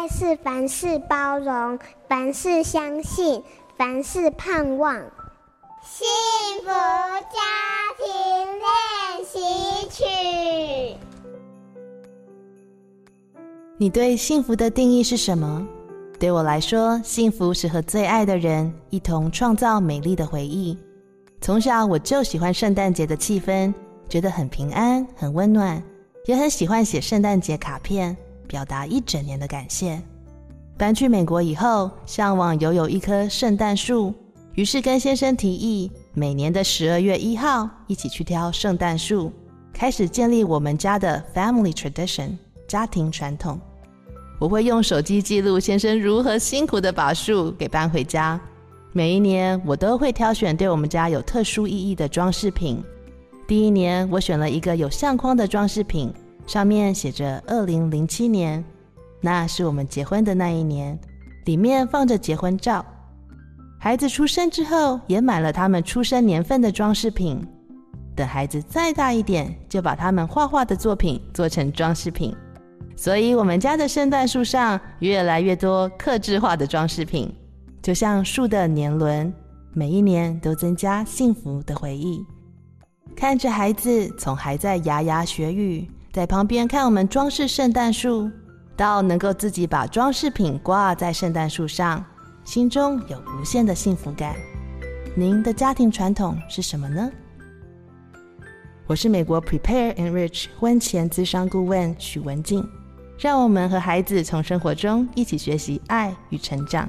爱是凡事包容，凡事相信，凡事盼望。幸福家庭练习曲。你对幸福的定义是什么？对我来说，幸福是和最爱的人一同创造美丽的回忆。从小我就喜欢圣诞节的气氛，觉得很平安、很温暖，也很喜欢写圣诞节卡片，表达一整年的感谢。搬去美国以后，向往拥有一棵圣诞树，于是跟先生提议，每年的十二月一号一起去挑圣诞树，开始建立我们家的 family tradition 家庭传统。我会用手机记录先生如何辛苦的把树给搬回家。每一年，我都会挑选对我们家有特殊意义的装饰品。第一年，我选了一个有相框的装饰品，上面写着“二零零七年”，那是我们结婚的那一年，里面放着结婚照。孩子出生之后，也买了他们出生年份的装饰品。等孩子再大一点，就把他们画画的作品做成装饰品。所以，我们家的圣诞树上越来越多刻制化的装饰品。就像树的年轮，每一年都增加幸福的回忆。看着孩子从还在牙牙学语，在旁边看我们装饰圣诞树，到能够自己把装饰品挂在圣诞树上，心中有无限的幸福感。您的家庭传统是什么呢？我是美国 Prepare Enrich 婚前咨商顾问许文静，让我们和孩子从生活中一起学习爱与成长。